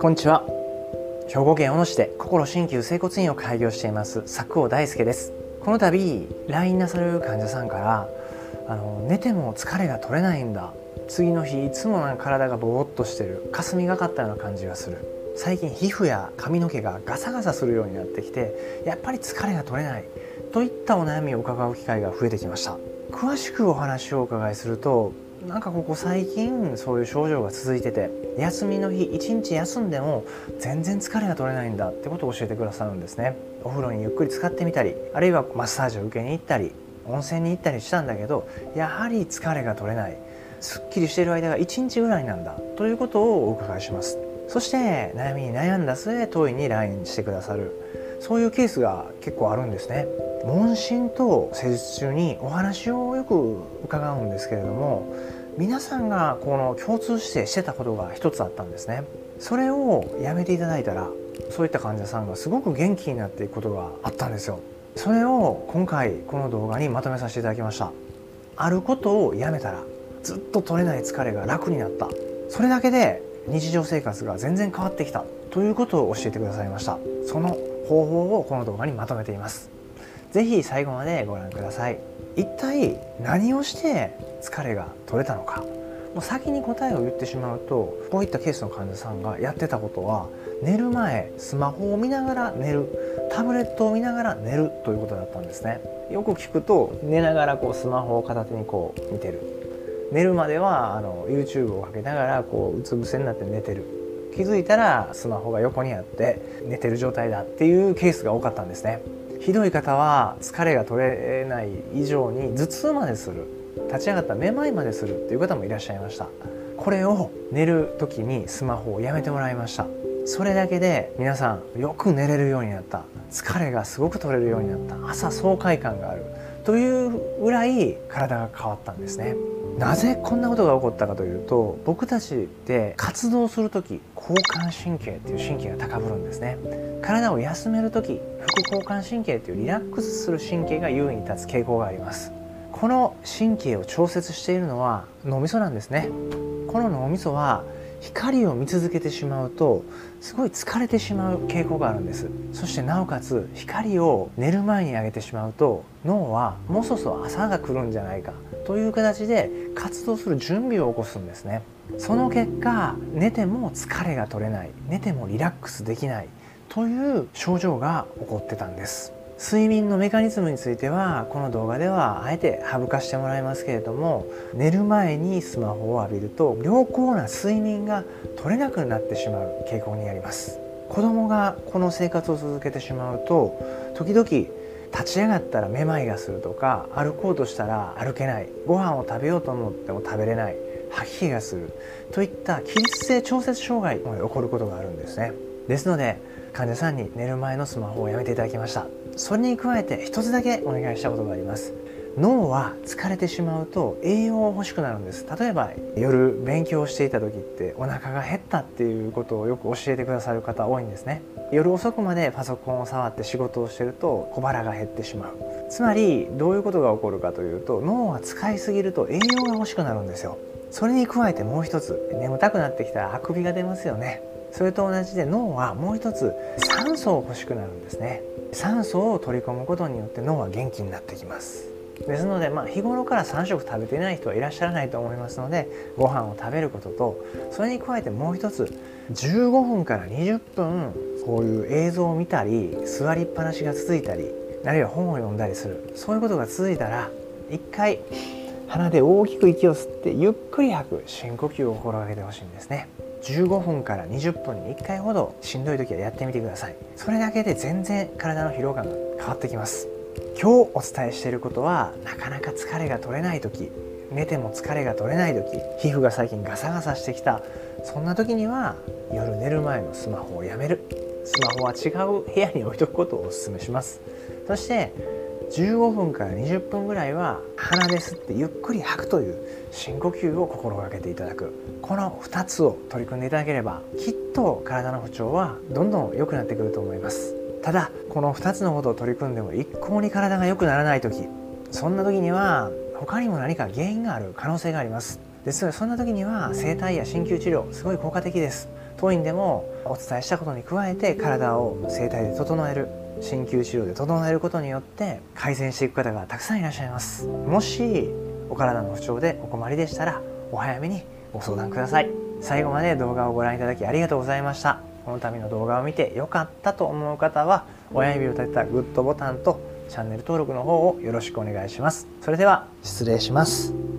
こんにちは。兵庫県小野市で心鍼灸整骨院を開業しています佐久尾大輔です。この度 LINE なさる患者さんからあの寝ても疲れが取れないんだ。次の日いつもなんか体がぼーっとしてる。霞がかったような感じがする。最近皮膚や髪の毛がガサガサするようになってきてやっぱり疲れが取れない。といったお悩みを伺う機会が増えてきました。詳しくお話をお伺いするとなんかここ最近そういう症状が続いてて休みの日一日休んでも全然疲れが取れないんだってことを教えてくださるんですね。お風呂にゆっくり使ってみたりあるいはマッサージを受けに行ったり温泉に行ったりしたんだけどやはり疲れが取れない。すっきりしている間が1日ぐらいなんだということをお伺いします。そして悩みに悩んだ末当院に来院してくださる。そういうケースが結構あるんですね。問診と施術中にお話をよく伺うんですけれども皆さんがこの共通してしてたことが一つあったんですね。それをやめていただいたらそういった患者さんがすごく元気になっていくことがあったんですよ。それを今回この動画にまとめさせていただきました。あることをやめたらずっと取れない疲れが楽になった。それだけで日常生活が全然変わってきたということを教えてくださいました。その方法をこの動画にまとめています。是非最後までご覧ください。一体何をして疲れが取れたのか。もう先に答えを言ってしまうとこういったケースの患者さんがやってたことは寝る前スマホを見ながら寝るタブレットを見ながら寝るということだったんですね。よく聞くと寝ながらこうスマホを片手にこう見てる。寝るまではあの YouTube をかけながらこううつ伏せになって寝てる。気づいたらスマホが横にあって寝てる状態だっていうケースが多かったんですね。ひどい方は疲れが取れない以上に頭痛までする立ち上がっためまいまでするっていう方もいらっしゃいました。これを寝る時にスマホをやめてもらいました。それだけで皆さんよく寝れるようになった。疲れがすごく取れるようになった。朝爽快感がある。というぐらい体が変わったんですね。なぜこんなことが起こったかというと僕たちって活動する時交感神経っていう神経が高ぶるんですね。体を休める時副交感神経っていうリラックスする神経が優位に立つ傾向があります。この神経を調節しているのは脳みそなんですね。この脳みそは光を見続けてしまうとすごい疲れてしまう傾向があるんです。そしてなおかつ光を寝る前に上げてしまうと脳はもうそろそろ朝が来るんじゃないか。という形で活動する準備を起こすんですね。その結果寝ても疲れが取れない。寝てもリラックスできない。という症状が起こってたんです。睡眠のメカニズムについてはこの動画ではあえて省かしてもらいますけれども寝る前にスマホを浴びると良好な睡眠が取れなくなってしまう傾向にあります。子供がこの生活を続けてしまうと時々立ち上がったらめまいがするとか歩こうとしたら歩けないご飯を食べようと思っても食べれない吐き気がするといった起立性調節障害まで起こることがあるんですね。ですので患者さんに寝る前のスマホをやめていただきました。それに加えて一つだけお願いしたことがあります。脳は疲れてしまうと栄養欲しくなるんです。例えば夜勉強していた時ってお腹が減ったっていうことをよく教えてくださる方多いんですね。夜遅くまでパソコンを触って仕事をしてると小腹が減ってしまう。つまりどういうことが起こるかというと脳は使いすぎると栄養が欲しくなるんですよ。それに加えてもう一つ眠たくなってきたらあくびが出ますよね。それと同じで脳はもう一つ酸素を欲しくなるんですね。酸素を取り込むことによって脳は元気になってきます。ですので、まあ、日頃から3食食べていない人はいらっしゃらないと思いますのでご飯を食べることとそれに加えてもう一つ15分から20分こういう映像を見たり座りっぱなしが続いたりあるいは本を読んだりする。そういうことが続いたら一回鼻で大きく息を吸ってゆっくり吐く深呼吸を心がけてほしいんですね。15分から20分に1回ほどしんどい時はやってみてください。それだけで全然体の疲労感が変わってきます。今日お伝えしていることはなかなか疲れが取れない時。寝ても疲れが取れない時。皮膚が最近ガサガサしてきた。そんな時には夜寝る前のスマホをやめる。スマホは違う部屋に置いとくことをお勧めします。そして15分から20分ぐらいは鼻で吸ってゆっくり吐くという深呼吸を心がけていただくこの2つを取り組んでいただければきっと体の不調はどんどん良くなってくると思います。ただこの2つのことを取り組んでも一向に体が良くならない時そんな時には他にも何か原因がある可能性があります。ですのでそんな時には整体や鍼灸治療すごい効果的です。当院でもお伝えしたことに加えて体を整体で整える。鍼灸治療で整えることによって改善していく方がたくさんいらっしゃいます。もしお体の不調でお困りでしたらお早めにご相談ください。最後まで動画をご覧いただきありがとうございました。この度の動画を見て良かったと思う方は親指を立てたグッドボタンとチャンネル登録の方をよろしくお願いします。それでは失礼します。